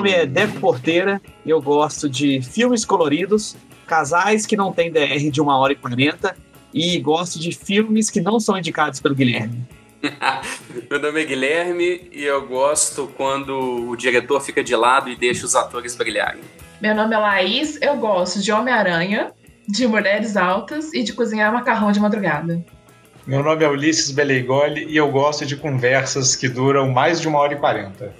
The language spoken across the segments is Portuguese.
nome é Deco Porteira e eu gosto de filmes coloridos, casais que não têm DR de 1 hora e 40 e gosto de filmes que não são indicados pelo Guilherme. Meu nome é Guilherme e eu gosto quando o diretor fica de lado e deixa os atores brilharem. Meu nome é Laís, eu gosto de Homem-Aranha, de Mulheres Altas e de cozinhar macarrão de madrugada. Meu nome é Ulisses Beleigoli e eu gosto de conversas que duram mais de uma hora e quarenta.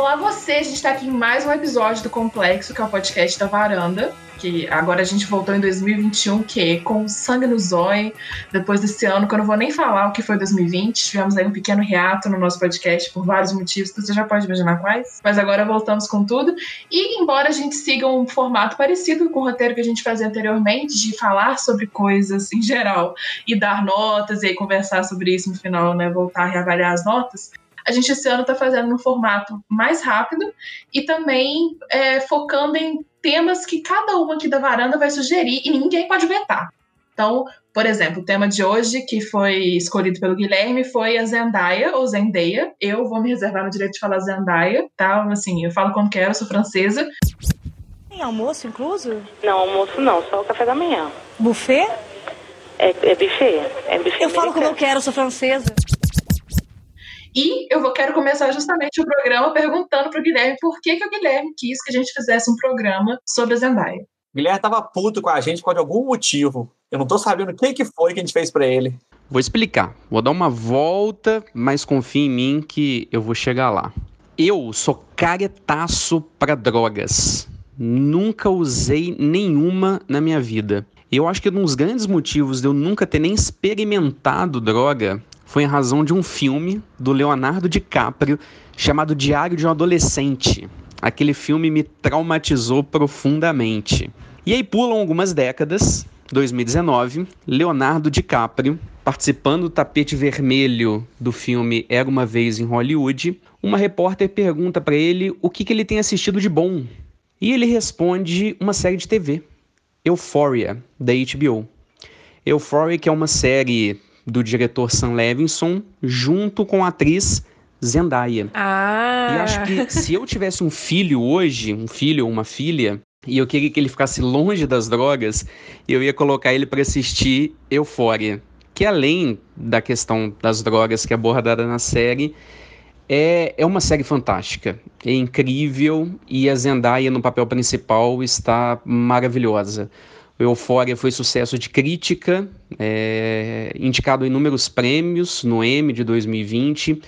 Olá você, a gente está aqui em mais um episódio do Complexo, que é o podcast da Varanda que agora a gente voltou em 2021, que com sangue no zóio, depois desse ano, que eu não vou nem falar o que foi 2020, tivemos aí um pequeno reato no nosso podcast por vários motivos, que você já pode imaginar quais, mas agora voltamos com tudo, e embora a gente siga um formato parecido com o roteiro que a gente fazia anteriormente, de falar sobre coisas em geral, e dar notas, e aí conversar sobre isso no final, né, voltar a reavaliar as notas, a gente esse ano está fazendo no formato mais rápido e também é, focando em temas que cada uma aqui da varanda vai sugerir e ninguém pode vetar. Então, por exemplo, o tema de hoje, que foi escolhido pelo Guilherme, foi a Zendaya, ou Zendeia. Eu vou me reservar no direito de falar Zendaya, tá? Assim, eu falo quando quero, sou francesa. Tem almoço incluso? Não, almoço não, só o café da manhã. Buffet? É, é buffet. É buffet eu falo como eu quero, sou francesa. E eu vou, quero começar justamente o programa perguntando para o Guilherme por que, que o Guilherme quis que a gente fizesse um programa sobre a Zendaya. O Guilherme tava puto com a gente por algum motivo. Eu não tô sabendo o que, que foi que a gente fez para ele. Vou explicar. Vou dar uma volta, mas confia em mim que eu vou chegar lá. Eu sou caretaço para drogas. Nunca usei nenhuma na minha vida. Eu acho que um dos grandes motivos de eu nunca ter nem experimentado droga foi em razão de um filme do Leonardo DiCaprio chamado Diário de um Adolescente. Aquele filme me traumatizou profundamente. E aí pulam algumas décadas, 2019, Leonardo DiCaprio, participando do tapete vermelho do filme Era uma vez em Hollywood, uma repórter pergunta para ele o que, que ele tem assistido de bom. E ele responde uma série de TV, Euphoria, da HBO. Euphoria que é uma série do diretor Sam Levinson, junto com a atriz Zendaya. Ah. E acho que se eu tivesse um filho hoje, um filho ou uma filha, e eu queria que ele ficasse longe das drogas, eu ia colocar ele para assistir Eufória, que além da questão das drogas que é abordada na série, é, é uma série fantástica, é incrível e a Zendaya no papel principal está maravilhosa. O Eufória foi sucesso de crítica, é, indicado em inúmeros prêmios no M de 2020.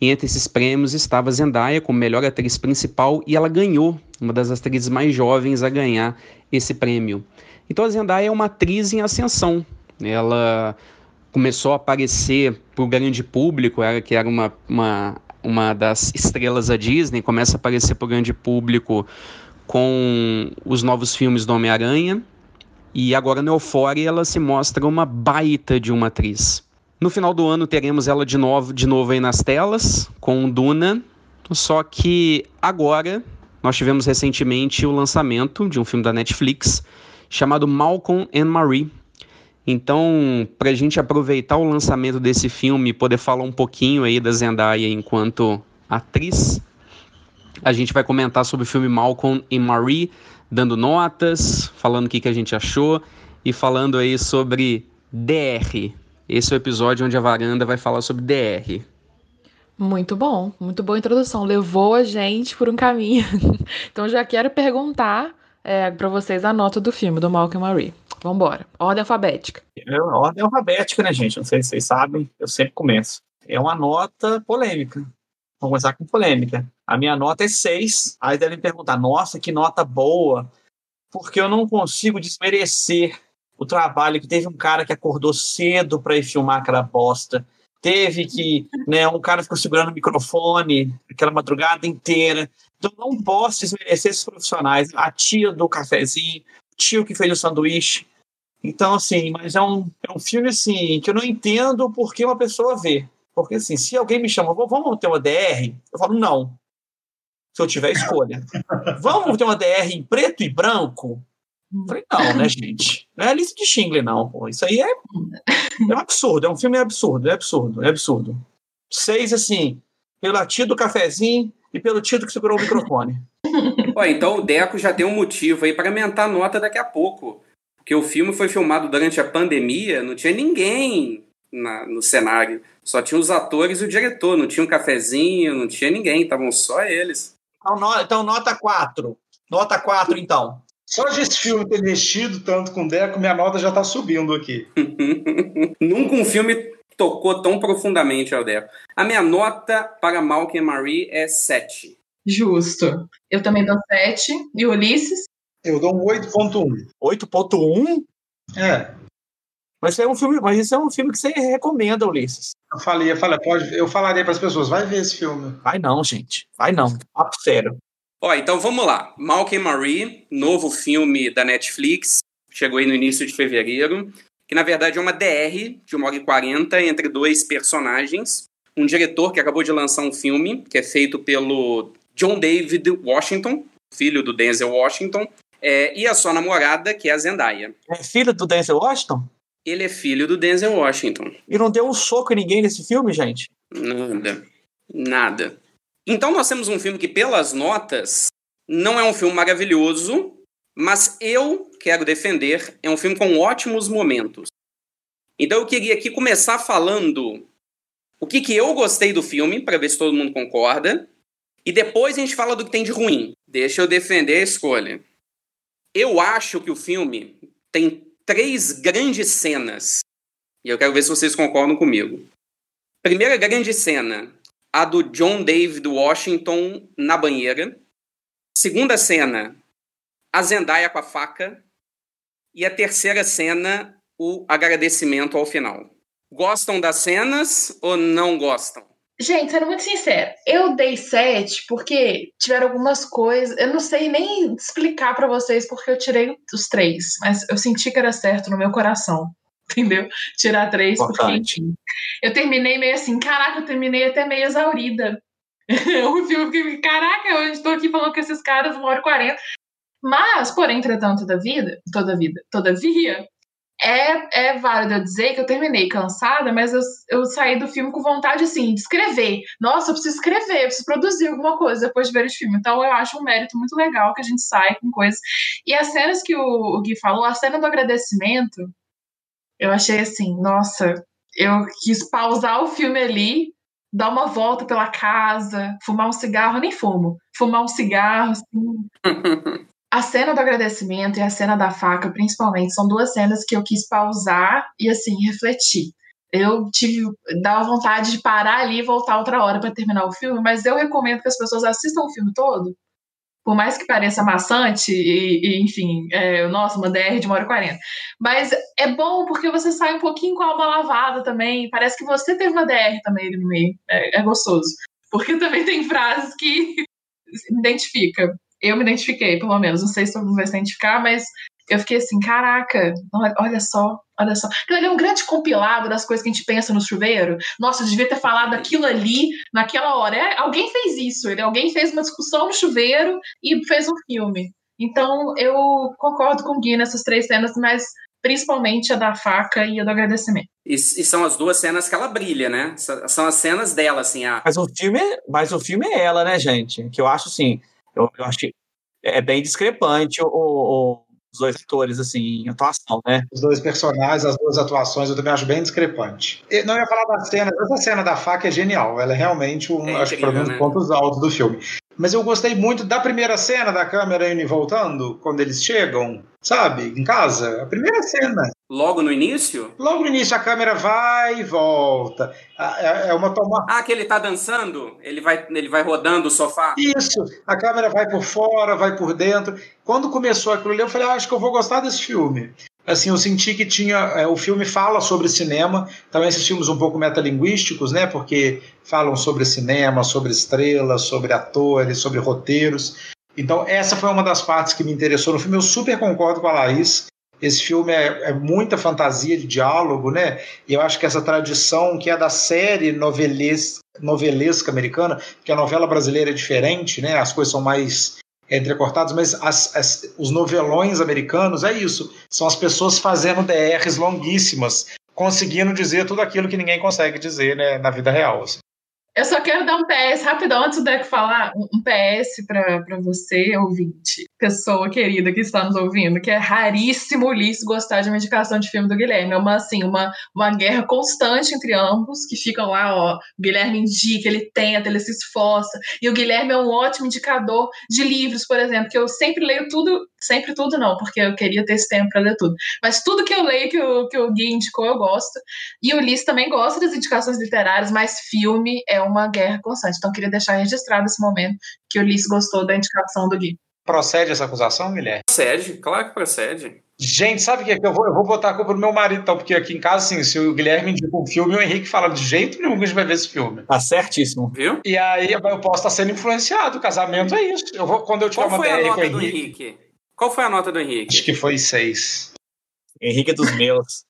E entre esses prêmios estava Zendaya como melhor atriz principal e ela ganhou, uma das atrizes mais jovens a ganhar esse prêmio. Então a Zendaya é uma atriz em ascensão. Ela começou a aparecer para o grande público, era que era uma, uma, uma das estrelas da Disney, começa a aparecer para o grande público com os novos filmes do Homem-Aranha, e agora no Euphoria ela se mostra uma baita de uma atriz. No final do ano teremos ela de novo, de novo aí nas telas, com Duna. Só que agora nós tivemos recentemente o lançamento de um filme da Netflix chamado Malcolm and Marie. Então, para a gente aproveitar o lançamento desse filme e poder falar um pouquinho aí da Zendaya enquanto atriz, a gente vai comentar sobre o filme Malcolm e Marie, dando notas, falando o que, que a gente achou e falando aí sobre DR. Esse é o episódio onde a varanda vai falar sobre DR. Muito bom, muito boa introdução. Levou a gente por um caminho. então já quero perguntar é, para vocês a nota do filme, do Malcolm Marie. Vambora. Ordem alfabética. É ordem alfabética, né, gente? Não sei se vocês sabem, eu sempre começo. É uma nota polêmica. Vamos começar com polêmica. A minha nota é 6. Aí devem perguntar, nossa, que nota boa. Porque eu não consigo desmerecer o trabalho que teve um cara que acordou cedo para ir filmar aquela bosta. Teve que, né, um cara ficou segurando o microfone aquela madrugada inteira. Então não posso desmerecer esses profissionais. A tia do cafezinho, o tio que fez o sanduíche. Então, assim, mas é um, é um filme, assim, que eu não entendo por que uma pessoa vê. Porque, assim, se alguém me chama, vamos ter uma DR? Eu falo, não. Se eu tiver escolha. vamos ter uma DR em preto e branco? Eu falei, não, né, gente? Não é a lista de Schindler, não, pô. Isso aí é, é um absurdo. É um filme absurdo, é absurdo, é absurdo. Seis, assim, pela tia do cafezinho e pelo Tito que segurou o microfone. Ó, então o Deco já tem um motivo aí para aumentar a nota daqui a pouco. Porque o filme foi filmado durante a pandemia, não tinha ninguém na- no cenário. Só tinha os atores e o diretor, não tinha um cafezinho, não tinha ninguém, estavam só eles. Então, no- então nota 4. Nota 4, então. Só de esse filme ter mexido tanto com o Deco, minha nota já tá subindo aqui. Nunca um filme tocou tão profundamente ao Deco. A minha nota para Malcolm e Marie é 7. Justo. Eu também dou 7. E Ulisses? Eu dou um 8.1. 8.1? É, Mas isso é um filme, mas isso é um filme que você recomenda, Ulisses. eu falei, eu falei, pode, eu falaria para as pessoas, vai ver esse filme. Vai não, gente. Vai não. Papo sério. Ó, então vamos lá. Malcolm Marie, novo filme da Netflix, chegou aí no início de fevereiro, que na verdade é uma DR de 1 hora e 40 entre dois personagens. Um diretor que acabou de lançar um filme, que é feito pelo John David Washington, filho do Denzel Washington, é, e a sua namorada, que é a Zendaya. É filho do Denzel Washington? Ele é filho do Denzel Washington. E não deu um soco em ninguém nesse filme, gente? Nada. Nada. Então nós temos um filme que, pelas notas, não é um filme maravilhoso, mas eu quero defender, é um filme com ótimos momentos. Então eu queria aqui começar falando o que, que eu gostei do filme, para ver se todo mundo concorda, e depois a gente fala do que tem de ruim. Deixa eu defender a escolha. Eu acho que o filme tem três grandes cenas, e eu quero ver se vocês concordam comigo. Primeira grande cena, a do John David Washington na banheira. Segunda cena, a Zendaya com a faca. E a terceira cena, o agradecimento ao final. Gostam das cenas ou não gostam? Gente, sendo muito sincera, eu dei 7 porque tiveram algumas coisas. Eu não sei nem explicar pra vocês porque eu tirei os três, mas eu senti que era certo no meu coração. Entendeu? Tirar três, porque, Importante. enfim. Eu terminei meio assim, caraca, eu terminei até meio exaurida. o filme, eu fiquei, caraca, eu estou aqui falando com esses caras uma hora e quarenta. Mas, porém, entretanto, da vida, toda vida, todavia, é, é válido eu dizer que eu terminei cansada, mas eu, eu saí do filme com vontade, assim, de escrever. Nossa, eu preciso escrever, eu preciso produzir alguma coisa depois de ver esse filme. Então, eu acho um mérito muito legal que a gente sai com coisas. E as cenas que o, o Gui falou, a cena do agradecimento, eu achei assim, nossa, eu quis pausar o filme ali, dar uma volta pela casa, fumar um cigarro, eu nem fumo, fumar um cigarro, assim, a cena do agradecimento e a cena da faca, principalmente, são duas cenas que eu quis pausar e, assim, refletir. Eu tive, dava vontade de parar ali e voltar outra hora para terminar o filme, mas eu recomendo que as pessoas assistam o filme todo, por mais que pareça maçante e, e, enfim, é, nossa, uma DR de uma hora e quarenta. Mas é bom porque você sai um pouquinho com a alma lavada também, parece que você teve uma DR também ali no meio, é, é gostoso. Porque também tem frases que identifica eu me identifiquei, pelo menos. Não sei se todo mundo vai se identificar, mas eu fiquei assim, caraca, olha só, olha só. Aquilo ali é um grande compilado das coisas que a gente pensa no chuveiro. Nossa, eu devia ter falado aquilo ali naquela hora. É, alguém fez isso, alguém fez uma discussão no chuveiro e fez um filme. Então, eu concordo com o Gui nessas três cenas, mas principalmente a da faca e a do agradecimento. E, e, são as duas cenas que ela brilha, né? São as cenas dela, assim. A... Mas o filme, mas o filme é ela, né, gente? Que eu acho assim, eu, eu acho que é bem discrepante o, o, os dois atores, assim, em atuação, né? Os dois personagens, as duas atuações, eu também acho bem discrepante. Eu não ia falar da cena, essa cena da faca é genial, ela é realmente um, é acho que um dos pontos altos do filme. Mas eu gostei muito da primeira cena da câmera indo e voltando, quando eles chegam, sabe, em casa. A primeira cena. Logo no início? Logo no início, a câmera vai e volta. É uma tomada. Ah, que ele tá dançando? Ele vai, ele vai rodando o sofá? Isso. A câmera vai por fora, vai por dentro. Quando começou aquilo ali, eu falei, ah, acho que eu vou gostar desse filme. Assim, eu senti que tinha. É, o filme fala sobre cinema, também esses filmes um pouco metalinguísticos, né? Porque falam sobre cinema, sobre estrelas, sobre atores, sobre roteiros. Então, essa foi uma das partes que me interessou no filme. Eu super concordo com a Laís. Esse filme é, é, muita fantasia de diálogo, né? E eu acho que essa tradição que é da série novelesca, novelesca americana, que a novela brasileira é diferente, né? As coisas são mais entrecortadas, mas as, as, os novelões americanos é isso. São as pessoas fazendo DRs longuíssimas, conseguindo dizer tudo aquilo que ninguém consegue dizer né, na vida real. Assim. Eu só quero dar um PS, rapidão, antes do Deco falar, um PS pra você, ouvinte, pessoa querida que está nos ouvindo, que é raríssimo o Ulisses gostar de uma indicação de filme do Guilherme. É uma, assim, uma, uma guerra constante entre ambos, que ficam lá, ó, o Guilherme indica, ele tenta, ele se esforça, e o Guilherme é um ótimo indicador de livros, por exemplo, que eu sempre leio tudo, sempre tudo não, porque eu queria ter esse tempo para ler tudo, mas tudo que eu leio que o, que o Gui indicou, eu gosto. E o Ulisses também gosta das indicações literárias, mas filme é uma guerra constante. Então, eu queria deixar registrado esse momento que o Ulisses gostou da indicação do Gui. Procede essa acusação, Guilherme? Procede, claro que procede. Gente, sabe o que é que eu vou? Eu vou botar a culpa no meu marido, então, porque aqui em casa, assim, se o Guilherme indica um filme, o Henrique fala de jeito nenhum que a gente vai ver esse filme. Tá certíssimo. Viu? E aí eu posso estar sendo influenciado. O casamento é isso. Eu vou, quando eu tiver Qual uma foi a DR com o nota do Henrique, Henrique? Qual foi a nota do acho Henrique? que foi seis. Henrique é dos meus.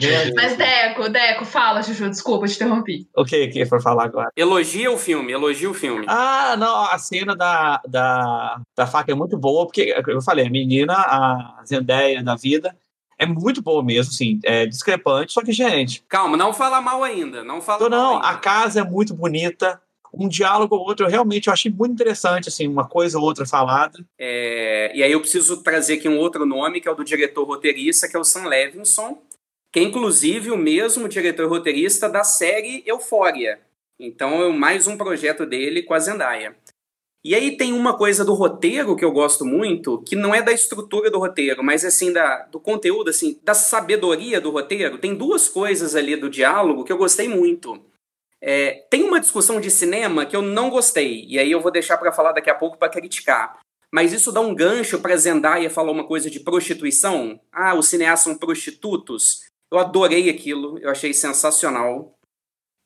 Vendo? Mas, Deco, Deco, fala, Juju, desculpa, te interrompi. O que que foi falar agora? Elogia o filme, elogia o filme. Ah, não, a cena da, da, da faca é muito boa, porque eu falei, a menina, a Zendaya da vida, é muito boa mesmo, assim, é discrepante, só que, gente, Calma, não fala mal ainda. Não fala Então, mal não, ainda. a casa é muito bonita. Um diálogo ou outro, eu realmente eu achei muito interessante, assim, uma coisa ou outra falada. É, e aí eu preciso trazer aqui um outro nome, que é o do diretor roteirista, que é o Sam Levinson, que é inclusive o mesmo diretor roteirista da série Euphoria. Então é mais um projeto dele com a Zendaya. E aí tem uma coisa do roteiro que eu gosto muito, que não é da estrutura do roteiro, mas assim da, do conteúdo, assim, da sabedoria do roteiro. Tem duas coisas ali do diálogo que eu gostei muito. É, tem uma discussão de cinema que eu não gostei, e aí eu vou deixar para falar daqui a pouco para criticar. Mas isso dá um gancho para Zendaya falar uma coisa de prostituição. Ah, os cineastas são prostitutos. Eu adorei aquilo, eu achei sensacional.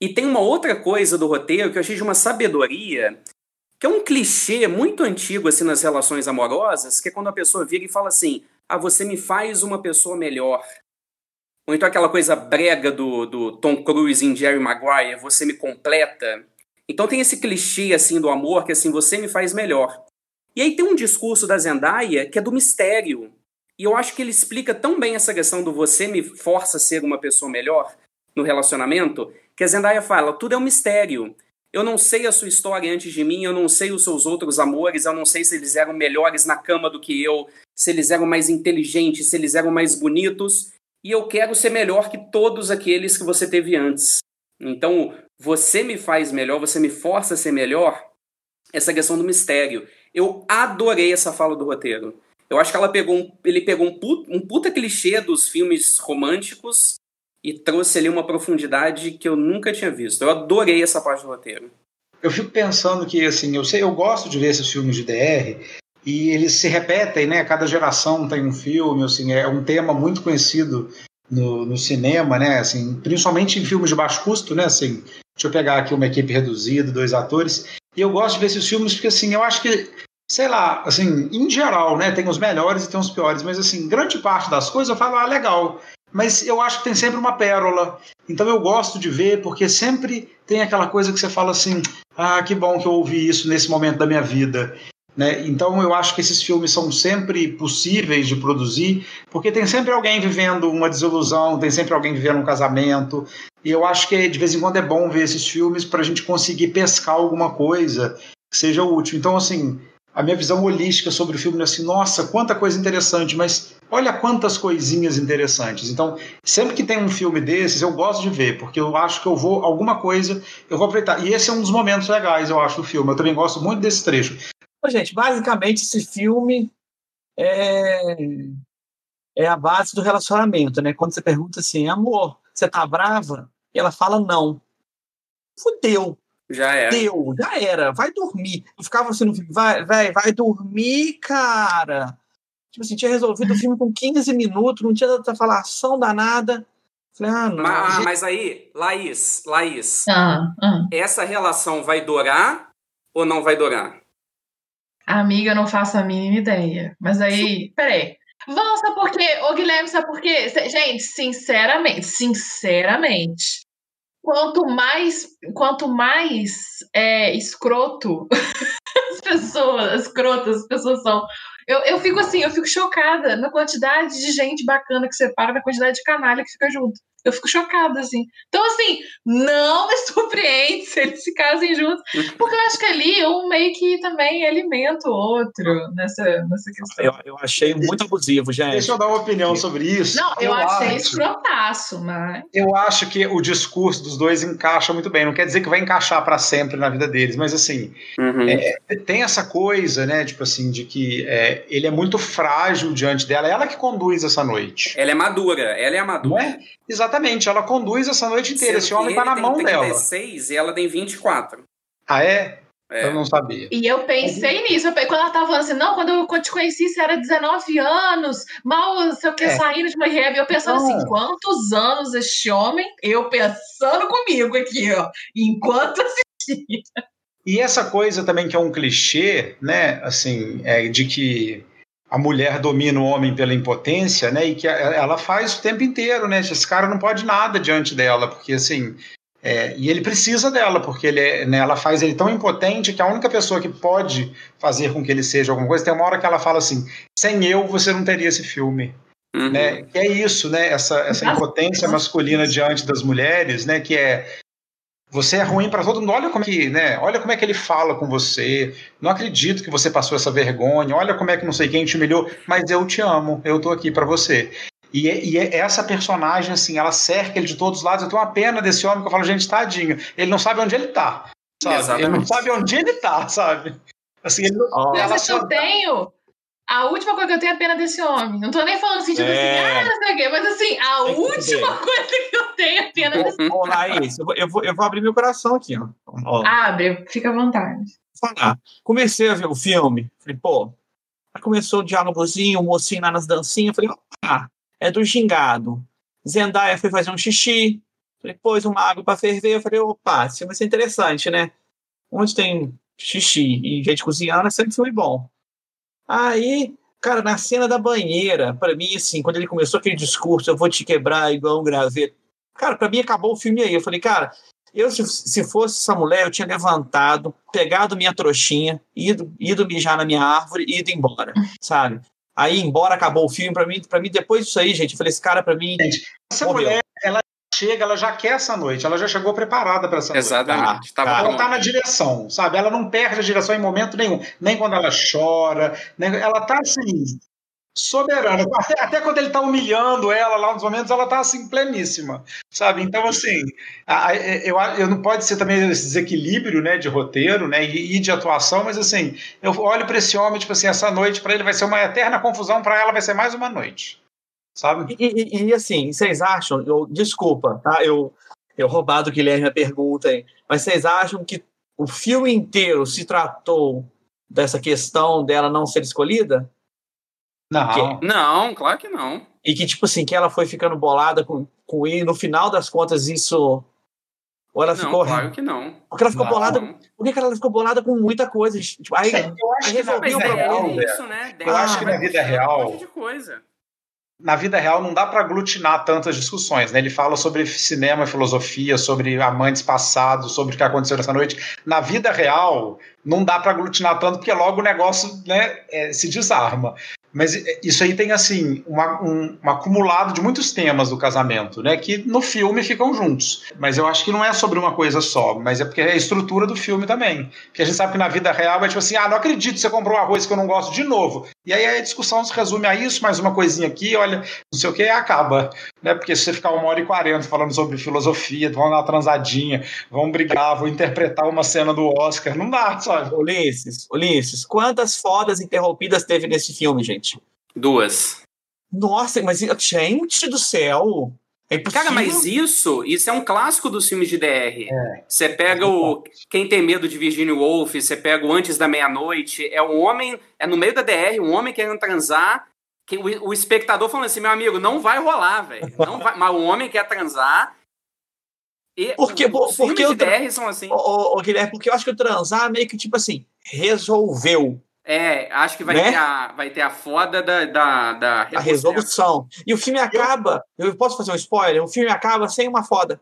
E tem uma outra coisa do roteiro que eu achei de uma sabedoria, que é um clichê muito antigo assim nas relações amorosas, que é quando a pessoa vira e fala assim: "Ah, você me faz uma pessoa melhor". Ou então aquela coisa brega do, do Tom Cruise em Jerry Maguire, você me completa. Então tem esse clichê assim do amor que assim, você me faz melhor. E aí tem um discurso da Zendaya que é do mistério. E eu acho que ele explica tão bem essa questão do você me força a ser uma pessoa melhor no relacionamento, que a Zendaya fala, tudo é um mistério. Eu não sei a sua história antes de mim, eu não sei os seus outros amores, eu não sei se eles eram melhores na cama do que eu, se eles eram mais inteligentes, se eles eram mais bonitos, e eu quero ser melhor que todos aqueles que você teve antes. Então, você me faz melhor, você me força a ser melhor, essa questão do mistério. Eu adorei essa fala do roteiro. Eu acho que ela pegou um, ele pegou um puta, um puta clichê dos filmes românticos e trouxe ali uma profundidade que eu nunca tinha visto. Eu adorei essa parte do roteiro. Eu fico pensando que, assim, eu sei, eu gosto de ver esses filmes de DR e eles se repetem, né? Cada geração tem um filme, assim, é um tema muito conhecido no, no cinema, né? Assim, principalmente em filmes de baixo custo, né? Assim, deixa eu pegar aqui uma equipe reduzida, dois atores. E eu gosto de ver esses filmes porque, assim, eu acho que, sei lá, assim, em geral, né? Tem os melhores e tem os piores, mas, assim, grande parte das coisas eu falo, ah, legal. Mas eu acho que tem sempre uma pérola. Então eu gosto de ver, porque sempre tem aquela coisa que você fala assim: ah, que bom que eu ouvi isso nesse momento da minha vida. Né? Então eu acho que esses filmes são sempre possíveis de produzir, porque tem sempre alguém vivendo uma desilusão, tem sempre alguém vivendo um casamento. E eu acho que de vez em quando é bom ver esses filmes para a gente conseguir pescar alguma coisa que seja útil. Então, assim, a minha visão holística sobre o filme é assim: nossa, quanta coisa interessante, mas olha quantas coisinhas interessantes. Então, sempre que tem um filme desses, eu gosto de ver, porque eu acho que eu vou, alguma coisa, eu vou aproveitar. E esse é um dos momentos legais, eu acho, do filme. Eu também gosto muito desse trecho. Ô, gente, basicamente esse filme é, é a base do relacionamento, né? Quando você pergunta assim, amor, você tá brava? E ela fala não. Fudeu, Já é. deu, já era, vai dormir. Eu ficava assim no filme, vai, vai, vai dormir, cara. Tipo assim, tinha resolvido o filme com 15 minutos, não tinha tanta falação danada. Falei, ah, não. Ma- ah, mas aí, Laís, Laís, Ah, ah. essa relação vai durar ou não vai durar? Amiga, eu não faço a mínima ideia. Mas aí, peraí. Vão, sabe por quê? Ô, Guilherme, sabe por quê? Gente, sinceramente, sinceramente, quanto mais, quanto mais é, escroto as pessoas, escrotas as pessoas são, eu, eu fico assim, eu fico chocada na quantidade de gente bacana que separa, na quantidade de canalha que fica junto. Eu fico chocada, assim. Então, assim, não me surpreende se eles se casem juntos. Porque eu acho que ali um meio que também alimenta o outro nessa, nessa questão. Eu, eu achei muito abusivo, gente. Deixa eu dar uma opinião sobre isso. Não, eu, achei acho- escrotaço, mas. Eu acho que o discurso dos dois encaixa muito bem. Não quer dizer que vai encaixar pra sempre na vida deles, mas assim, Uhum. tem essa coisa, né? Tipo assim, de que é, ele é muito frágil diante dela. É ela que conduz essa noite. Ela é madura, ela é a Não madura. é? Exatamente, ela conduz essa noite inteira. Esse homem tá na mão tem dela. 36 e ela tem 24. Ah, é? É. Eu não sabia. E eu pensei nisso, eu quando ela tava falando assim, não, quando eu, quando eu te conheci, você era 19 anos, mal, sei o que, É. saindo de uma rehab. Eu pensando Não. assim, quantos anos este homem, eu pensando comigo aqui, ó, enquanto assistia. E essa coisa também que é um clichê, né? Assim, é, de que a mulher domina o homem pela impotência, né? E que ela faz o tempo inteiro, né? Esse cara não pode nada diante dela, porque assim. é, e ele precisa dela, porque ele é, né, ela faz ele tão impotente que a única pessoa que pode fazer com que ele seja alguma coisa, tem uma hora que ela fala assim: sem eu você não teria esse filme. Uhum. né? Que é isso, né? Essa, essa impotência masculina diante das mulheres, né? Que é você é ruim para todo mundo. Olha como é que, né? Olha como é que ele fala com você. Não acredito que você passou essa vergonha. Olha como é que não sei quem te humilhou, mas eu te amo. Eu tô aqui para você. E, é- e é- essa personagem, assim, ela cerca ele de todos os lados. Eu tenho uma pena desse homem que eu falo, gente, tadinho. Ele não sabe onde ele tá. Sabe? Ele não sabe onde ele tá, sabe? Assim, ele não, Ó, Ela Mas só eu tenho. A última coisa que eu tenho é pena desse homem. Não tô nem falando no sentido É. assim, ah, não sei o quê, mas assim, a que última saber. coisa que eu tenho é pena desse Laís, eu vou, eu, vou, eu vou abrir meu coração aqui, ó. ó Abre, fica à vontade. falar. Comecei a ver o filme, falei, pô, aí começou o diálogozinho, o mocinho lá nas dancinhas, falei, ah, é do gingado. Zendaya foi fazer um xixi, falei, pôs uma água pra ferver, eu falei, opa, esse vai ser interessante, né? Onde tem xixi e gente cozinhando, é sempre filme bom. Aí, cara, na cena da banheira, pra mim, assim, quando ele começou aquele discurso, eu vou te quebrar igual um graveto. Cara, pra mim acabou o filme aí. Eu falei, cara, eu, se, se fosse essa mulher, eu tinha levantado, pegado minha trouxinha, ido, ido mijar na minha árvore e ido embora, sabe? Aí, embora acabou o filme, pra mim, pra mim, depois disso aí, gente, eu falei, esse cara, pra mim, essa Morreu. mulher, ela chega, ela já quer essa noite. Ela já chegou preparada para essa noite. Exatamente. Tava Cara, Ela tá pronto. na direção, sabe? Ela não perde a direção em momento nenhum. Nem quando ela chora, nem... ela tá assim, soberana. Até, até quando ele tá humilhando ela lá nos momentos, ela tá assim, pleníssima, sabe? Então, assim, a- a- eu, eu não pode ser também esse desequilíbrio, né, de roteiro, né, e, e de atuação, mas assim, eu olho para esse homem, tipo assim, essa noite para ele vai ser uma eterna confusão, para ela vai ser mais uma noite, sabe? E, e- e, assim, vocês acham, eu, desculpa, tá? Eu, eu roubado o Guilherme a pergunta aí, mas vocês acham que o filme inteiro se tratou dessa questão dela não ser escolhida? Não. Não, claro que não. E que, tipo assim, que ela foi ficando bolada com, com ele, e no final das contas, isso. Ou ela não, ficou. claro que não. Porque ela ficou Não. bolada. Não. Por que que ela ficou bolada com muita coisa? Tipo, aí, Eu acho aí que na resolvi Mas o vida é, problema. real, é isso, né? Eu acho que na vida puxando real- Um monte de coisa. Na vida real não dá para aglutinar tantas discussões, né? Ele fala sobre cinema, filosofia, sobre amantes passados, sobre o que aconteceu nessa noite. Na vida real não dá para aglutinar tanto porque logo o negócio, né, é, se desarma. Mas é, isso aí tem assim uma- um, um acumulado de muitos temas do casamento, né? Que no filme ficam juntos. Mas eu acho que não é sobre uma coisa só, mas é porque é a estrutura do filme também. Porque a gente sabe que na vida real é tipo assim, ah, não acredito você comprou um arroz que eu não gosto de novo. E aí a discussão se resume a isso, mais uma coisinha aqui, olha, não sei o que, e acaba. Né? Porque se você ficar uma hora e quarenta falando sobre filosofia, vão dar uma transadinha, vão brigar, vão interpretar uma cena do Oscar, não dá, sabe? Ulisses, Ulisses, quantas fodas interrompidas teve nesse filme, gente? Duas. Nossa, mas gente do céu! É impossível. Cara, mas isso, isso é um clássico dos filmes de DR. Você pega o Quem Tem Medo de Virginia Woolf, você pega o Antes da Meia-Noite, é um homem, é no meio da DR, um homem querendo transar, que o, o espectador falando assim, meu amigo, não vai rolar, velho. Não vai, mas o homem quer transar. E Porque- os porque filmes de eu DR são assim. Ô, ô, ô, Guilherme, porque eu acho que o transar meio que, tipo assim, resolveu É, acho que vai, Né? ter, a, vai ter a foda da, da, da a resolução. E o filme acaba, eu posso fazer um spoiler? O filme acaba sem uma foda.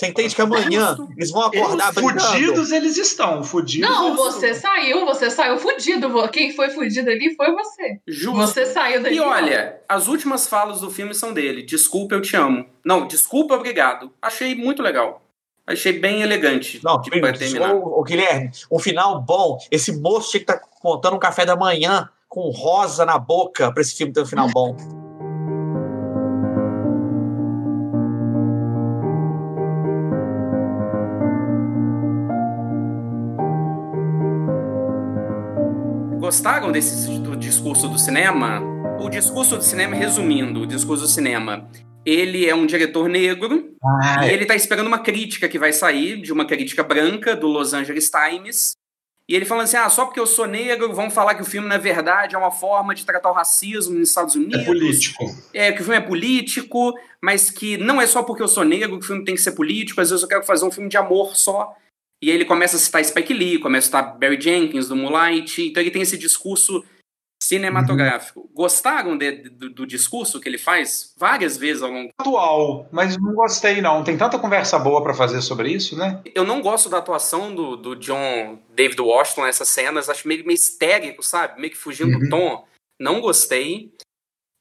Você entende que amanhã eles vão acordar brincando? Fudidos eles estão, fudidos. Não, eles você estão. saiu, você saiu fudido. Quem foi fudido ali foi você. Justo. Você saiu dali. E olha, as últimas falas do filme são dele. Desculpa, eu te amo. Não, desculpa, obrigado. Achei muito legal. Achei bem elegante. Não, tipo, pra terminar. ô, ô, Guilherme, um final bom. Esse moço tinha que estar contando um café da manhã com rosa na boca pra esse filme ter um final bom. Gostaram desse do discurso do cinema? O discurso do cinema, resumindo, o discurso do cinema, ele é um diretor negro Ah, e ele tá esperando uma crítica que vai sair, de uma crítica branca do Los Angeles Times. E ele falando assim: ah, só porque eu sou negro, vão falar que o filme, na verdade, é uma forma de tratar o racismo nos Estados Unidos. é político. É, que o filme é político, mas que não é só porque eu sou negro que o filme tem que ser político, às vezes eu quero fazer um filme de amor só. E aí ele começa a citar Spike Lee, começa a citar Barry Jenkins, do Moonlight, então ele tem esse discurso cinematográfico. Gostaram de- do, do discurso que ele faz várias vezes ao longo? Atual, mas não gostei não. Tem tanta conversa boa pra fazer sobre isso, né? Eu não gosto da atuação do, do John David Washington nessas cenas, acho meio, meio histérico, sabe? Meio que fugindo do Uhum. tom. Não gostei.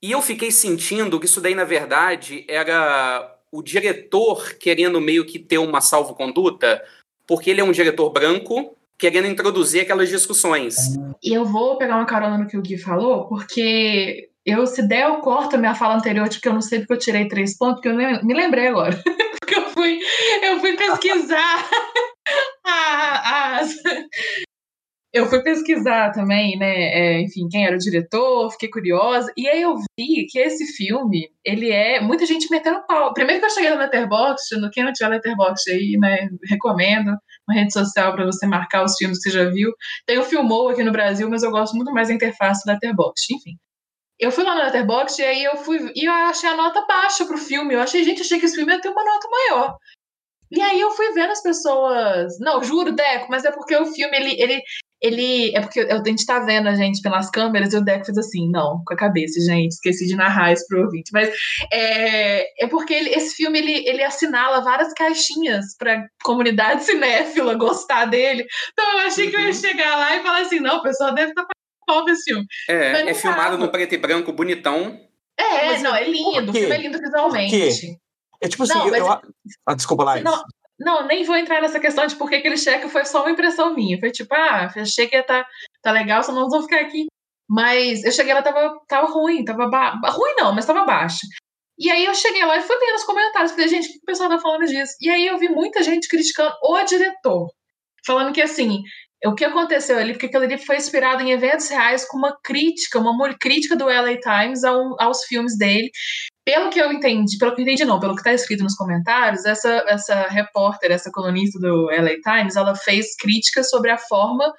E eu fiquei sentindo que isso daí, na verdade, era o diretor querendo meio que ter uma salvo-conduta, porque ele é um diretor branco, querendo introduzir aquelas discussões. E eu vou pegar uma carona no que o Gui falou, porque eu, se der, eu corto a minha fala anterior, de que eu não sei porque eu tirei três pontos, porque eu me lembrei agora. porque eu fui, eu fui pesquisar as. Eu fui pesquisar também, né? é, enfim, quem era o diretor, fiquei curiosa. E aí eu vi que esse filme, ele é. Muita gente metendo pau. Primeiro que eu cheguei no Letterboxd, no quem não tiver Letterboxd aí, né? Recomendo uma rede social para você marcar os filmes que você já viu. Tem o Filmou aqui no Brasil, mas eu gosto muito mais da interface do Letterboxd. Enfim. Eu fui lá no Letterboxd e aí eu fui e eu achei a nota baixa pro filme. Eu achei, gente, achei que esse filme ia ter uma nota maior. E aí eu fui vendo as pessoas. Não, juro, Deco, mas é porque o filme, ele. ele ele é porque a gente tá vendo a gente pelas câmeras e o Deco fez assim, não, com a cabeça, gente, esqueci de narrar isso pro ouvinte, mas é, é porque ele- esse filme ele, ele assinala várias caixinhas pra comunidade cinéfila gostar dele, então eu achei que eu ia chegar lá e falar assim, não, o pessoal deve estar tá pau desse filme. É, é filmado tava. no preto e branco, bonitão. É, Mas não, é lindo, o filme é lindo visualmente. É tipo assim, Não, eu- mas- eu- ah, desculpa, Laís. Não, não, nem vou entrar nessa questão de por que aquele cheque foi só uma impressão minha. Foi tipo, ah, achei que ia tá, tá legal, só não vou ficar aqui. Mas eu cheguei lá, tava, tava ruim, tava ba... ruim não, mas tava baixo. E aí eu cheguei lá e fui vendo os comentários, falei, gente, o que o pessoal tá falando disso? E aí eu vi muita gente criticando o diretor, falando que assim, o que aconteceu ali, porque aquilo ali foi inspirado em eventos reais com uma crítica, uma crítica do LA Times ao- aos filmes dele. Pelo que eu entendi, pelo que eu entendi não, pelo que está escrito nos comentários, essa, essa repórter, essa colunista do LA Times, ela fez críticas sobre a forma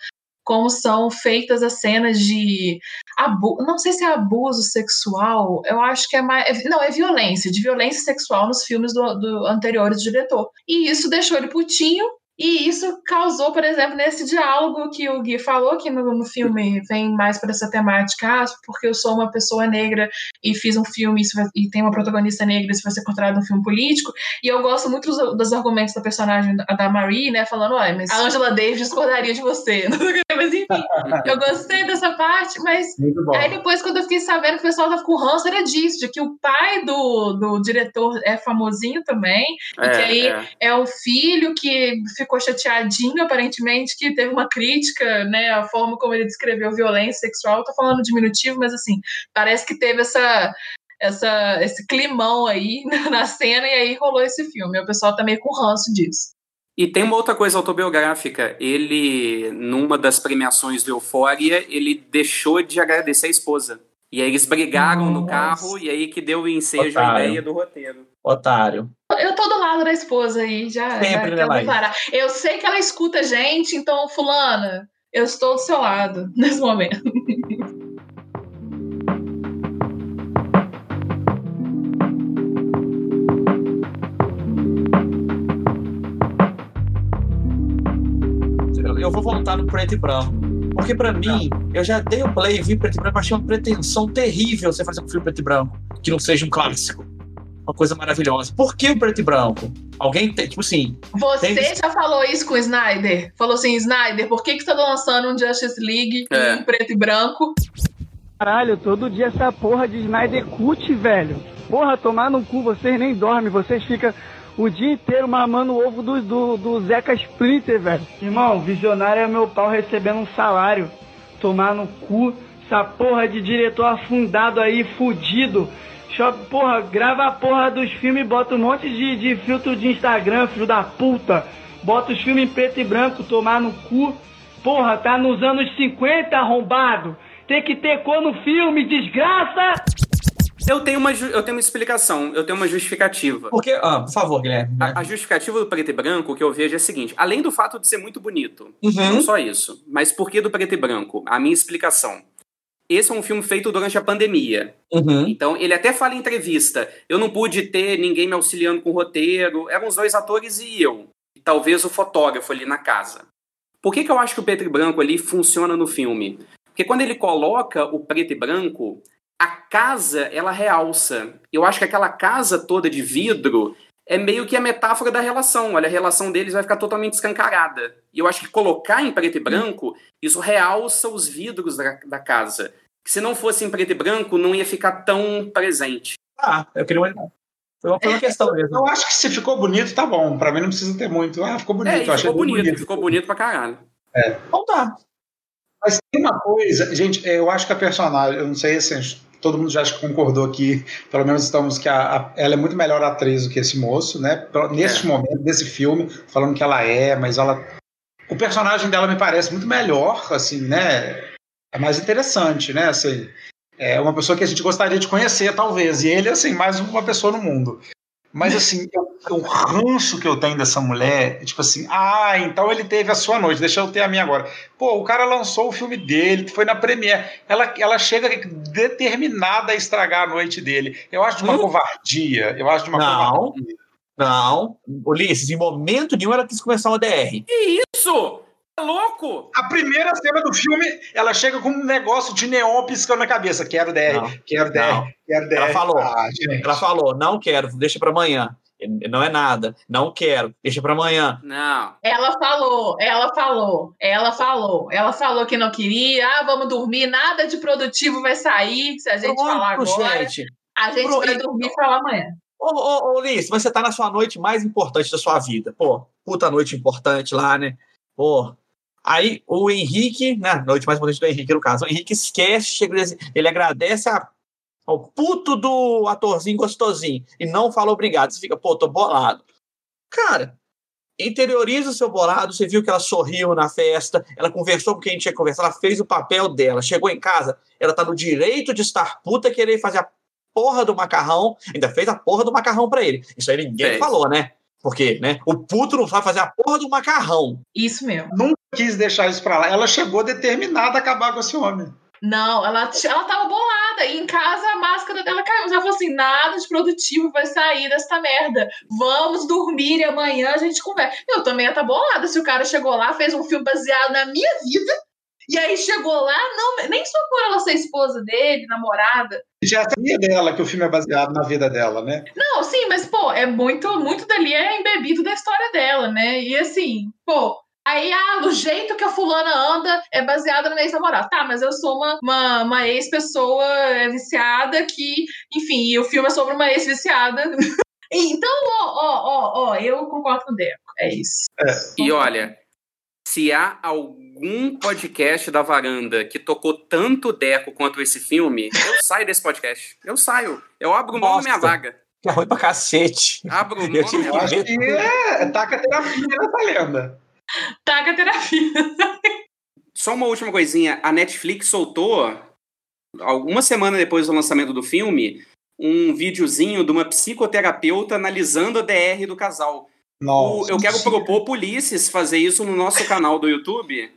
como são feitas as cenas de abuso, não sei se é abuso sexual, eu acho que é mais, é- não, é violência, de violência sexual nos filmes do, do anteriores do diretor. E isso deixou ele putinho, e isso causou, por exemplo, nesse diálogo que o Gui falou, que no, no filme vem mais para essa temática, ah, porque eu sou uma pessoa negra e fiz um filme isso vai- e tem uma protagonista negra, isso vai ser considerado um filme político. E eu gosto muito dos, dos argumentos da personagem da da Marie, né? Falando, olha, mas a Angela Davis discordaria de você. mas enfim, eu gostei dessa parte, mas. Aí depois, quando eu fiquei sabendo que o pessoal tava com ranço, era disso, de que o pai do, do diretor é famosinho também, É, que aí- é. é o filho que ficou chateadinho, aparentemente, que teve uma crítica, né, a forma como ele descreveu violência sexual. Tô falando diminutivo, mas assim, parece que teve essa, essa, esse climão aí na cena e aí rolou esse filme. O pessoal tá meio com ranço disso. E tem uma outra coisa autobiográfica. Ele, numa das premiações do Euphoria, ele deixou de agradecer a esposa. E aí eles brigaram no Nossa. carro, e aí que deu o ensejo a Otário. ideia do roteiro. Otário. Eu tô do lado da esposa aí, já, Sempre, já né, declarar. Eu sei que ela escuta a gente, então, fulana, eu estou do seu lado nesse momento. Eu, eu vou voltar no preto e branco. Porque pra mim, eu já dei o play e vi preto e branco, achei uma pretensão terrível você fazer um filme preto e branco, que não seja um clássico. uma coisa maravilhosa. Por que o preto e branco? Alguém tem, tipo assim. Você tem- já falou isso com o Snyder? Falou assim, Snyder, por que, que você tá lançando um Justice League É. em preto e branco? Caralho, todo dia essa porra de Snyder Cut, velho. Porra, tomar no cu, vocês nem dormem, vocês ficam o dia inteiro mamando o ovo do, do, do Zeca Splinter, velho. Irmão, visionário é meu pau recebendo um salário. Tomar no cu, essa porra de diretor afundado aí, fudido. Porra, grava a porra dos filmes bota um monte de, de filtro de Instagram, filho da puta. Bota os filmes em preto e branco, tomar no cu. Porra, tá nos anos 50, arrombado. Tem que ter cor no filme, desgraça! Eu tenho uma, eu tenho uma explicação, eu tenho uma justificativa. Por que. Ah, por favor, Guilherme. A, a justificativa do preto e branco que eu vejo é a seguinte: além do fato de ser muito bonito, Uhum. não só isso, mas por que do preto e branco? A minha explicação. Esse é um filme feito durante a pandemia. Uhum. Então, ele até fala em entrevista: eu não pude ter ninguém me auxiliando com o roteiro, eram os dois atores e eu. E talvez o fotógrafo ali na casa. Por que, que eu acho que o preto e branco ali funciona no filme? Porque quando ele coloca o preto e branco, a casa ela realça. Eu acho que aquela casa toda de vidro é meio que a metáfora da relação. Olha, a relação deles vai ficar totalmente escancarada. E eu acho que colocar em preto e branco, isso realça os vidros da, da casa. Que se não fosse em preto e branco, não ia ficar tão presente. Ah, eu queria uma. Foi uma, foi uma questão mesmo. Eu acho que se ficou bonito, tá bom. Pra mim não precisa ter muito. Ah, ficou bonito. É, e achei ficou bem bonito, ficou bonito pra caralho. Então tá. Mas tem uma coisa, gente, eu acho que a personagem, eu não sei se todo mundo já que concordou aqui, pelo menos estamos que a, a- ela é muito melhor atriz do que esse moço, né? Neste É. momento, desse filme, falando que ela é, mas ela. O personagem dela me parece muito melhor, assim, né? É mais interessante, né? Assim, é uma pessoa que a gente gostaria de conhecer, talvez. E ele, assim, mais uma pessoa no mundo. Mas, assim, o ranço que eu tenho dessa mulher, é tipo assim, ah, então ele teve a sua noite, deixa eu ter a minha agora. Pô, o cara lançou o filme dele, foi na Premiere. Ela, ela chega determinada a estragar a noite dele. Eu acho de uma Hum? covardia. Eu acho de uma Não. covardia. Não. Ulisses, em momento nenhum ela quis começar uma DR. Isso! Tá louco? A primeira cena do filme, ela chega com um negócio de neon piscando na cabeça. Quero DR, Não. quero DR, Não. quero DR. Ela falou. Ah. Ela falou: não quero, deixa pra amanhã. Não é nada. Não quero, deixa pra amanhã. Não. Ela falou, ela falou, ela falou, ela falou que não queria, ah, vamos dormir, nada de produtivo vai sair, se a gente falar Pronto, agora, gente. a gente Pronto. vai dormir e falar amanhã. Ô, ô, ô, Ulisses, mas você tá na sua noite mais importante da sua vida. Pô, puta noite importante lá, né? Pô. Aí o Henrique, né? Noite mais importante do Henrique, no caso. O Henrique esquece, chega assim, ele agradece a- ao puto do atorzinho gostosinho e não fala obrigado. Você fica, pô, tô bolado. Cara, interioriza o seu bolado. Você viu que ela sorriu na festa, ela conversou com quem tinha que conversar, ela fez o papel dela. Chegou em casa, ela tá no direito de estar puta querer fazer a porra do macarrão, ainda fez a porra do macarrão pra ele. Isso aí ninguém Fez. falou, né? Porque, né? O puto não sabe fazer a porra do macarrão. Isso mesmo. Nunca quis deixar isso pra lá. Ela chegou determinada a acabar com esse homem. Não, ela, ela tava bolada. E em casa a máscara dela caiu. Ela falou assim: nada de produtivo vai sair desta merda. Vamos dormir e amanhã a gente conversa. Eu também ia estar bolada se o cara chegou lá, fez um filme baseado na minha vida. E aí chegou lá, não, nem só por ela ser esposa dele, namorada. Já sabia dela que o filme é baseado na vida dela, né? Não, sim, mas, pô, é muito, muito dali é embebido da história dela, né? E assim, pô, aí, ah, do jeito que a fulana anda é baseada no meu ex-namorado. Tá, mas eu sou uma, uma, uma ex-pessoa é, viciada que, enfim, e o filme é sobre uma ex-viciada. então, ó, ó, ó, ó, eu concordo com o Deco, é isso. E olha, se há algum podcast da varanda que tocou tanto Deco quanto esse filme, eu saio desse podcast. Eu saio. Eu abro mão da minha vaga. Que é ruim pra cacete. Abro mão Eu da tive vaga. acho que é, taca terapia nessa lenda. Taca terapia. Só uma última coisinha. A Netflix soltou, alguma semana depois do lançamento do filme, um videozinho de uma psicoterapeuta analisando a DR do casal. O- Nossa. eu quero propor pro Ulisses fazer isso no nosso canal do YouTube.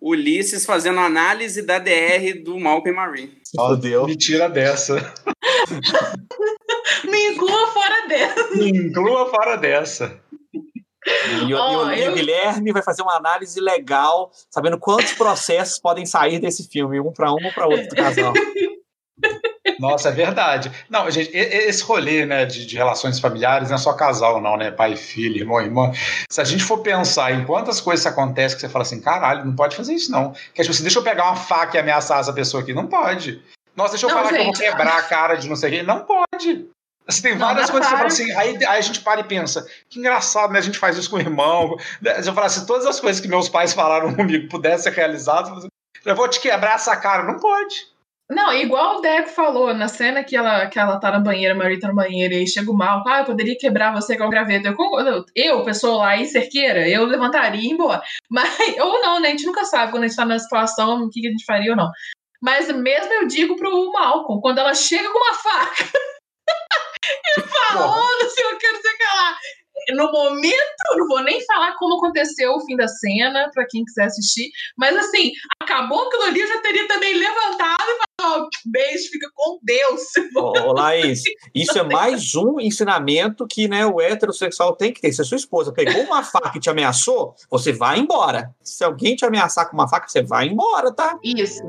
Ulisses fazendo análise da DR do Malcolm Marie. Se fudeu. Me tira dessa. Me inclua fora dela. Me inclua fora dessa. E, o- Ó, e o, e o eu- Guilherme vai fazer uma análise legal, sabendo quantos processos podem sair desse filme, um pra um ou pra outro do casal. Nossa, é verdade. Não, gente, esse rolê, né, de, de, relações familiares não é só casal, não, né? Pai, filho, irmão, irmã. Se a gente for pensar em quantas coisas acontecem que você fala assim, caralho, não pode fazer isso, não. Que tipo assim, deixa eu pegar uma faca e ameaçar essa pessoa aqui. Não pode. Nossa, deixa eu não, falar gente, que eu vou quebrar a cara de não sei quem. Não pode. Assim, tem várias coisas que você fala assim, aí, aí, a gente para e pensa, que engraçado, né? A gente faz isso com o irmão. Se eu falasse todas as coisas que meus pais falaram comigo pudessem ser realizadas, eu vou te quebrar essa cara. Não pode. Não, igual o Deco falou, na cena que ela, que ela tá na banheira, a Marie tá na banheira, e chega o mal, ah, eu poderia quebrar você com o graveto. Eu, eu, pessoa lá em cerqueira, eu levantaria e ir embora. Mas, ou não, né? A gente nunca sabe quando a gente tá na situação, o que, que a gente faria ou não. Mas mesmo eu digo pro Malcolm, quando ela chega com uma faca e falou, não sei o que, não sei o que lá. No momento, não vou nem falar como aconteceu o fim da cena, para quem quiser assistir, mas assim, acabou aquilo ali, eu já teria também levantado e falado, oh, beijo, fica com Deus. Ô, Laís, isso é mais um ensinamento que né, o heterossexual tem que ter. Se a sua esposa pegou uma faca e te ameaçou, você vai embora. Se alguém te ameaçar com uma faca, você vai embora, tá? Isso.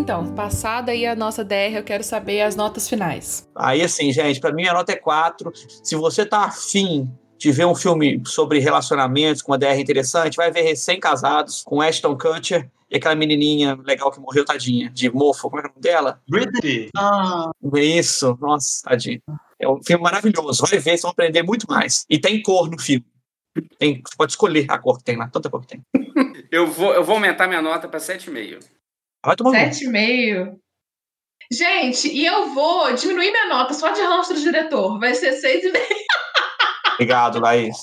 Então. Passada aí a nossa DR, eu quero saber as notas finais. Aí, assim, gente, para mim a nota é 4. Se você tá afim de ver um filme sobre relacionamentos com uma DR interessante, vai ver Recém-Casados, com Ashton Kutcher e aquela menininha legal que morreu, tadinha, de mofo. Como é o nome dela? Britney. Ah. Isso, nossa, tadinha. É um filme maravilhoso. Vai ver, vocês vão aprender muito mais. E tem cor no filme. Tem, você pode escolher a cor que tem lá, tanta cor que tem. eu, vou, eu vou aumentar minha nota para 7,5. Vai tomar Sete e meio. Gente, e eu vou diminuir minha nota só de ranço do diretor. Vai ser seis e meio. Obrigado, Laís.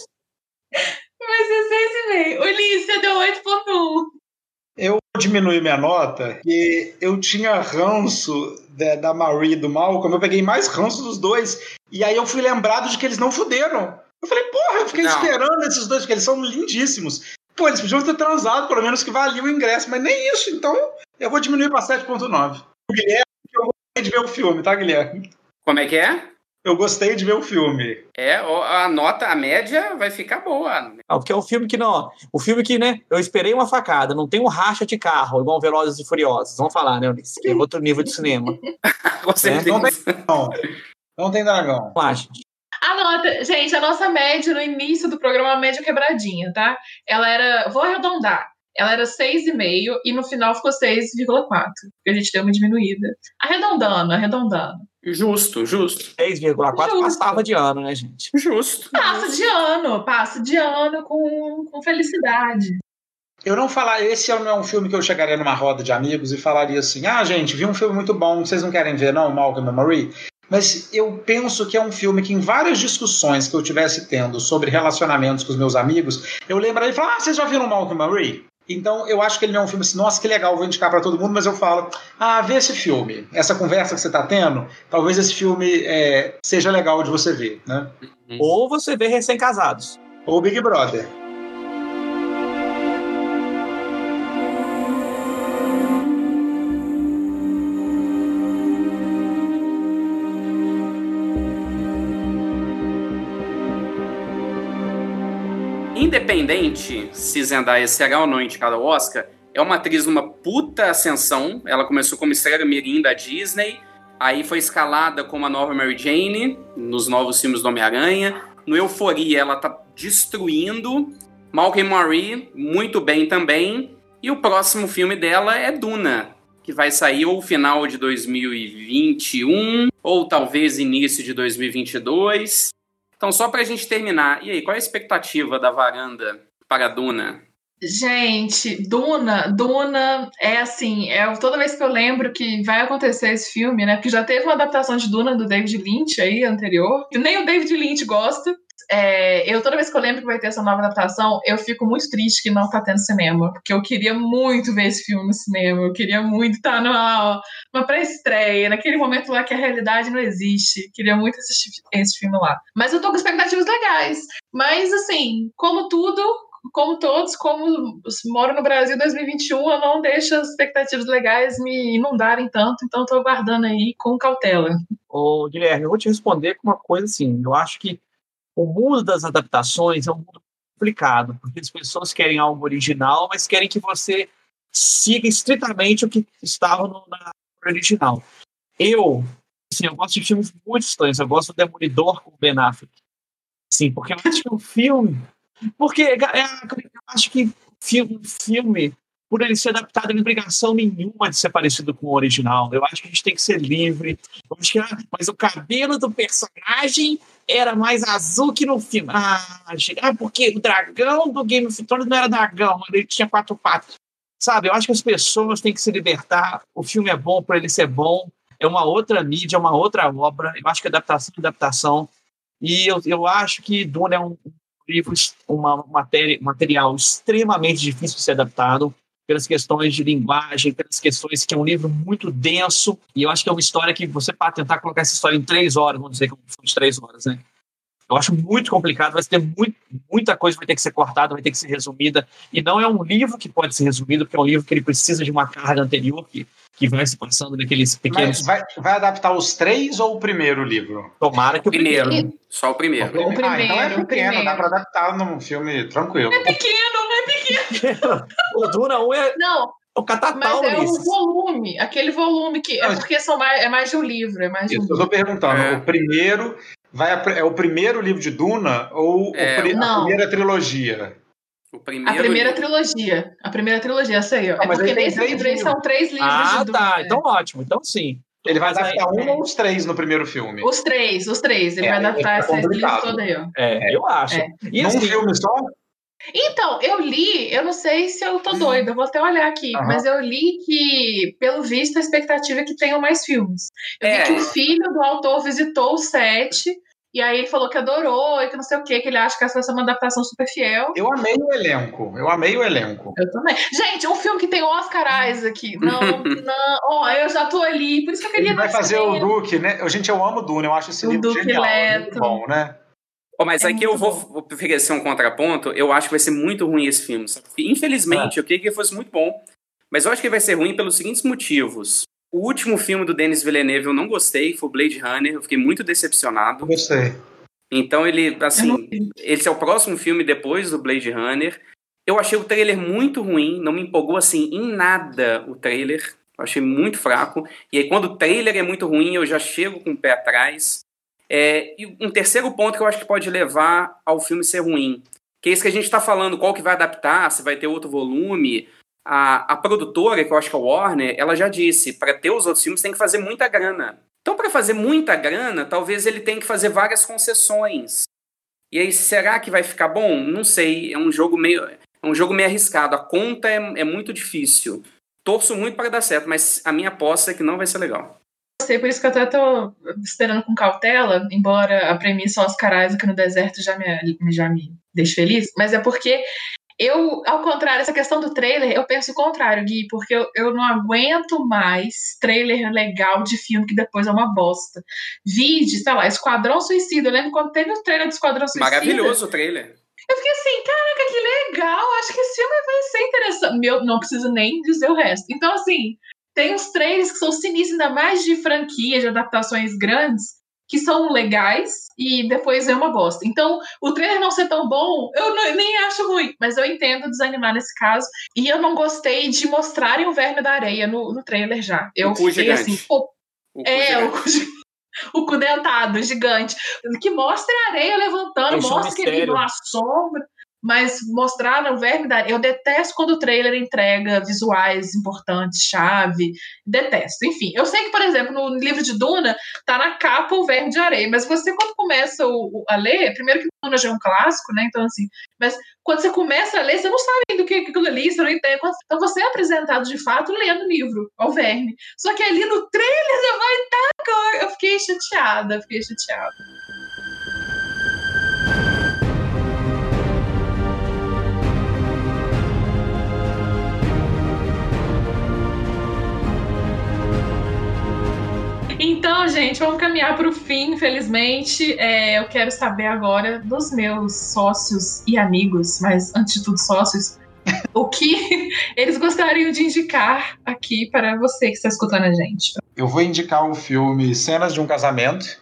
Vai ser seis e meio. Ulisses, você deu 8.1. Eu diminui minha nota e eu tinha ranço da, da Marie e do Malcolm. Eu peguei mais ranço dos dois. E aí eu fui lembrado de que eles não fuderam. Eu falei, porra, eu fiquei não. esperando esses dois, porque eles são lindíssimos. Pô, eles podiam ter transado, pelo menos que valia o ingresso, mas nem isso. Então, eu vou diminuir para 7,9. O Guilherme, eu gostei de ver o filme, tá, Guilherme? Como é que é? Eu gostei de ver o filme. É, a nota, a média vai ficar boa. Ah, porque é um filme que não. O filme que, né? Eu esperei uma facada, não tem um racha de carro, igual Velozes e Furiosos. Vamos falar, né, Ulisses? É outro nível de cinema. Você né? não tem dragão. Não tem dragão. A nota, gente, a nossa média no início do programa, a média quebradinha, tá? Ela era, vou arredondar, ela era 6,5 e no final ficou 6,4, porque a gente deu uma diminuída. Arredondando, arredondando. Justo, justo. 6,4 passava de ano, né, gente? Justo. Passa de ano, passa de ano com, com felicidade. Eu não falar, esse não é um filme que eu chegaria numa roda de amigos e falaria assim: ah, gente, vi um filme muito bom, vocês não querem ver, não, Malcolm Memory? Mas eu penso que é um filme que, em várias discussões que eu tivesse tendo sobre relacionamentos com os meus amigos, eu lembraria e falar: ah, vocês já viram Malcolm Marie? Então, eu acho que ele não é um filme assim, nossa, que legal, vou indicar para todo mundo, mas eu falo, ah, vê esse filme. Essa conversa que você está tendo, talvez esse filme é, seja legal de você ver, né? Ou você vê Recém-Casados. Ou Big Brother. Independente se Zendaya será ou não indicada ao Oscar, é uma atriz numa puta ascensão. Ela começou como estrela mirim da Disney, aí foi escalada como a nova Mary Jane nos novos filmes do Homem-Aranha. No Euforia, ela tá destruindo. Malcolm Marie, muito bem também. E o próximo filme dela é Duna, que vai sair ou final de 2021 ou talvez início de 2022. Então, só para a gente terminar, e aí, qual é a expectativa da varanda para Duna? Gente, Duna, Duna é assim, é toda vez que eu lembro que vai acontecer esse filme, né? Porque já teve uma adaptação de Duna do David Lynch aí anterior, que nem o David Lynch gosta. É, eu toda vez que eu lembro que vai ter essa nova adaptação, eu fico muito triste que não tá tendo cinema, porque eu queria muito ver esse filme no cinema, eu queria muito estar numa, numa pré-estreia, naquele momento lá que a realidade não existe, queria muito assistir esse filme lá. Mas eu tô com expectativas legais. Mas assim, como tudo, como todos, como moro no Brasil em 2021, eu não deixo as expectativas legais me inundarem tanto, então estou aguardando aí com cautela. Ô, Guilherme, eu vou te responder com uma coisa assim. Eu acho que o mundo das adaptações é um mundo complicado, porque as pessoas querem algo original, mas querem que você siga estritamente o que estava no, na original. Eu, assim, eu gosto de filmes muito estranhos. Eu gosto do Demolidor com Ben Affleck. Sim, porque eu acho que o filme. Porque é, eu acho que filme, filme, por ele ser adaptado, não tem obrigação nenhuma de ser parecido com o original. Eu acho que a gente tem que ser livre. Acho que, ah, mas o cabelo do personagem era mais azul que no filme. Ah, ah, porque o dragão do Game of Thrones não era dragão, ele tinha quatro patas. Sabe, eu acho que as pessoas têm que se libertar. O filme é bom por ele ser bom. É uma outra mídia, é uma outra obra. Eu acho que adaptação é adaptação. E eu, eu acho que Duna é um livro, uma matéria, material extremamente difícil de ser adaptado pelas questões de linguagem, pelas questões que é um livro muito denso, e eu acho que é uma história que você para tentar colocar essa história em três horas, vamos dizer que é um de três horas, né? Eu acho muito complicado, vai ter muito, muita coisa vai ter que ser cortada, vai ter que ser resumida, e não é um livro que pode ser resumido, porque é um livro que ele precisa de uma carga anterior que, que vai se passando naqueles pequenos... Vai, vai, adaptar os três ou o primeiro livro? Tomara que o primeiro. primeiro. Só o primeiro. O primeiro, ah, então é pequeno, primeiro. dá para adaptar num filme tranquilo. É pequeno, não é pequeno. o Duna 1 é... Não, o catatal Mas é o volume, aquele volume que. É porque são mais, é mais de um livro. É mais de um Isso, eu tô perguntando. É. O primeiro vai é o primeiro livro de Duna ou é, o, a primeira trilogia? a primeira livro. trilogia. A primeira trilogia, essa aí, ó. é porque nesse livro aí são três livros ah, de Duna. Ah, tá. Então ótimo. Então sim. Ele vai adaptar um ou os três no primeiro filme? Os três, os três. Ele é, vai adaptar esses livros todos aí, ó. É, eu acho. É. E Num assim, filme só? Então, eu li, eu não sei se eu tô hum. doida, vou até olhar aqui, uhum. mas eu li que, pelo visto, a expectativa é que tenham mais filmes. Eu é. vi que o filho do autor visitou o set, e aí ele falou que adorou, e que não sei o que, que ele acha que essa vai ser uma adaptação super fiel. Eu amei o elenco, eu amei o elenco. Eu também. Gente, um filme que tem Oscar Isaac. Não, não. Ó, oh, eu já tô ali, por isso que eu queria. Ele vai fazer o Duque, né? Gente, eu amo o Dune, eu acho esse o livro Duque genial. Leto. Muito bom, né? Oh, mas é aqui eu vou bom. oferecer um contraponto. Eu acho que vai ser muito ruim esse filme. Infelizmente, é. eu queria que fosse muito bom. Mas eu acho que vai ser ruim pelos seguintes motivos. O último filme do Denis Villeneuve eu não gostei, foi Blade Runner. Eu fiquei muito decepcionado. Gostei. Então ele, assim, esse é o próximo filme depois do Blade Runner. Eu achei o trailer muito ruim, não me empolgou assim em nada o trailer. Eu achei muito fraco. E aí quando o trailer é muito ruim, eu já chego com o pé atrás. É, e um terceiro ponto que eu acho que pode levar ao filme ser ruim, que é isso que a gente está falando, qual que vai adaptar, se vai ter outro volume. A, a produtora, que eu acho que é a Warner, ela já disse, para ter os outros filmes tem que fazer muita grana. Então, para fazer muita grana, talvez ele tenha que fazer várias concessões. E aí, será que vai ficar bom? Não sei. É um jogo meio, é um jogo meio arriscado. A conta é, é muito difícil. Torço muito para dar certo, mas a minha aposta é que não vai ser legal sei, por isso que eu até tô esperando com cautela, embora a premissa Oscar Isaac no deserto já me, já me deixe feliz, mas é porque eu, ao contrário, essa questão do trailer, eu penso o contrário, Gui, porque eu, eu não aguento mais trailer legal de filme que depois é uma bosta. Vide, sei lá, Esquadrão Suicida. Eu lembro quando teve o trailer do Esquadrão Suicida. Maravilhoso o trailer. Eu fiquei assim, caraca, que legal, acho que esse filme vai ser interessante. Meu, não preciso nem dizer o resto. Então, assim, tem os trailers que são sinistros, ainda mais de franquias, de adaptações grandes, que são legais e depois é uma bosta. Então, o trailer não ser tão bom, eu não, nem acho ruim, mas eu entendo desanimar nesse caso. E eu não gostei de mostrarem o verme da areia no, no trailer já. Eu fiquei assim, pô. É, o, o cu dentado, gigante. Que mostra a areia levantando, mostra que ele na sombra mas mostraram o verme da. Eu detesto quando o trailer entrega visuais importantes, chave. Detesto. Enfim, eu sei que, por exemplo, no livro de Duna, tá na capa o verme de areia, mas você, quando começa o, a ler, primeiro que Duna já é um clássico, né? Então, assim, mas quando você começa a ler, você não sabe do que aquilo ali, você não entende. Então, você é apresentado de fato lendo o livro, ao verme. Só que ali no trailer você vai estar. Eu fiquei chateada, fiquei chateada. Gente, vamos caminhar para o fim, infelizmente. É, eu quero saber agora dos meus sócios e amigos, mas antes de tudo, sócios, o que eles gostariam de indicar aqui para você que está escutando a gente. Eu vou indicar o filme Cenas de um Casamento,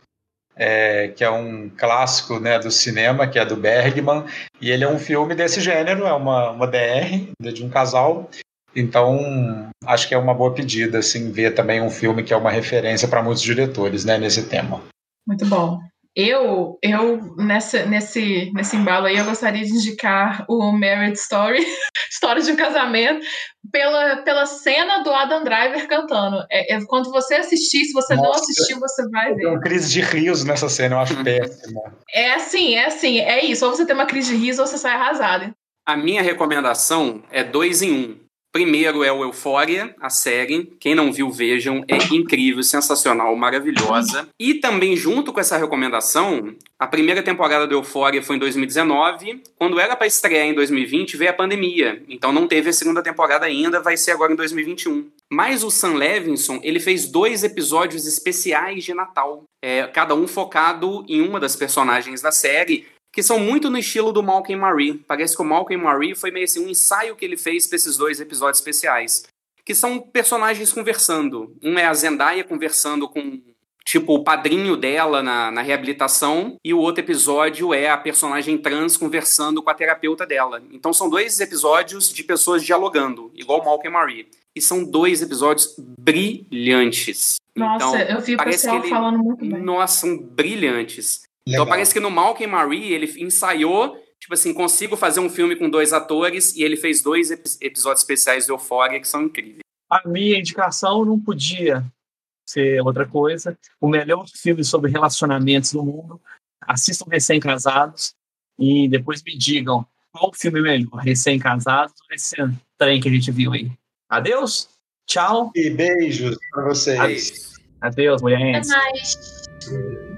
é, que é um clássico né, do cinema, que é do Bergman, e ele é um filme desse gênero, é uma, uma DR de um casal. Então, acho que é uma boa pedida, assim, ver também um filme que é uma referência para muitos diretores, né, nesse tema. Muito bom. Eu, eu nessa, nesse, nesse embalo aí, eu gostaria de indicar o Marriage Story, História de um Casamento, pela, pela cena do Adam Driver cantando. É, é quando você assistir, se você Nossa, não assistiu, você vai ver. Tem uma crise de riso nessa cena, eu acho péssima. É assim, é assim, é isso. Ou você tem uma crise de riso ou você sai arrasado. A minha recomendação é dois em um. Primeiro é o Euphoria, a série. Quem não viu, vejam. É incrível, sensacional, maravilhosa. E também, junto com essa recomendação, a primeira temporada do Euphoria foi em 2019. Quando era para estrear em 2020, veio a pandemia. Então não teve a segunda temporada ainda, vai ser agora em 2021. Mas o Sam Levinson, ele fez dois episódios especiais de Natal. É, cada um focado em uma das personagens da série que são muito no estilo do Malcolm Marie. Parece que o Malcolm Marie foi meio assim um ensaio que ele fez para esses dois episódios especiais, que são personagens conversando. Um é a Zendaya conversando com tipo o padrinho dela na, na reabilitação e o outro episódio é a personagem trans conversando com a terapeuta dela. Então são dois episódios de pessoas dialogando, igual Malcolm Marie. E são dois episódios brilhantes. Nossa, então, eu vi o pessoal ele... falando muito bem. Nossa, são brilhantes. Legal. Então parece que no Malcolm Marie ele ensaiou, tipo assim, consigo fazer um filme com dois atores e ele fez dois episódios especiais de Euphoria que são incríveis. A minha indicação não podia ser outra coisa. O melhor filme sobre relacionamentos do mundo. Assistam Recém-Casados e depois me digam qual filme é melhor, Recém-Casados ou esse trem que a gente viu aí. Adeus, tchau. E beijos para vocês. Adeus, Adeus mulheres. Até mais.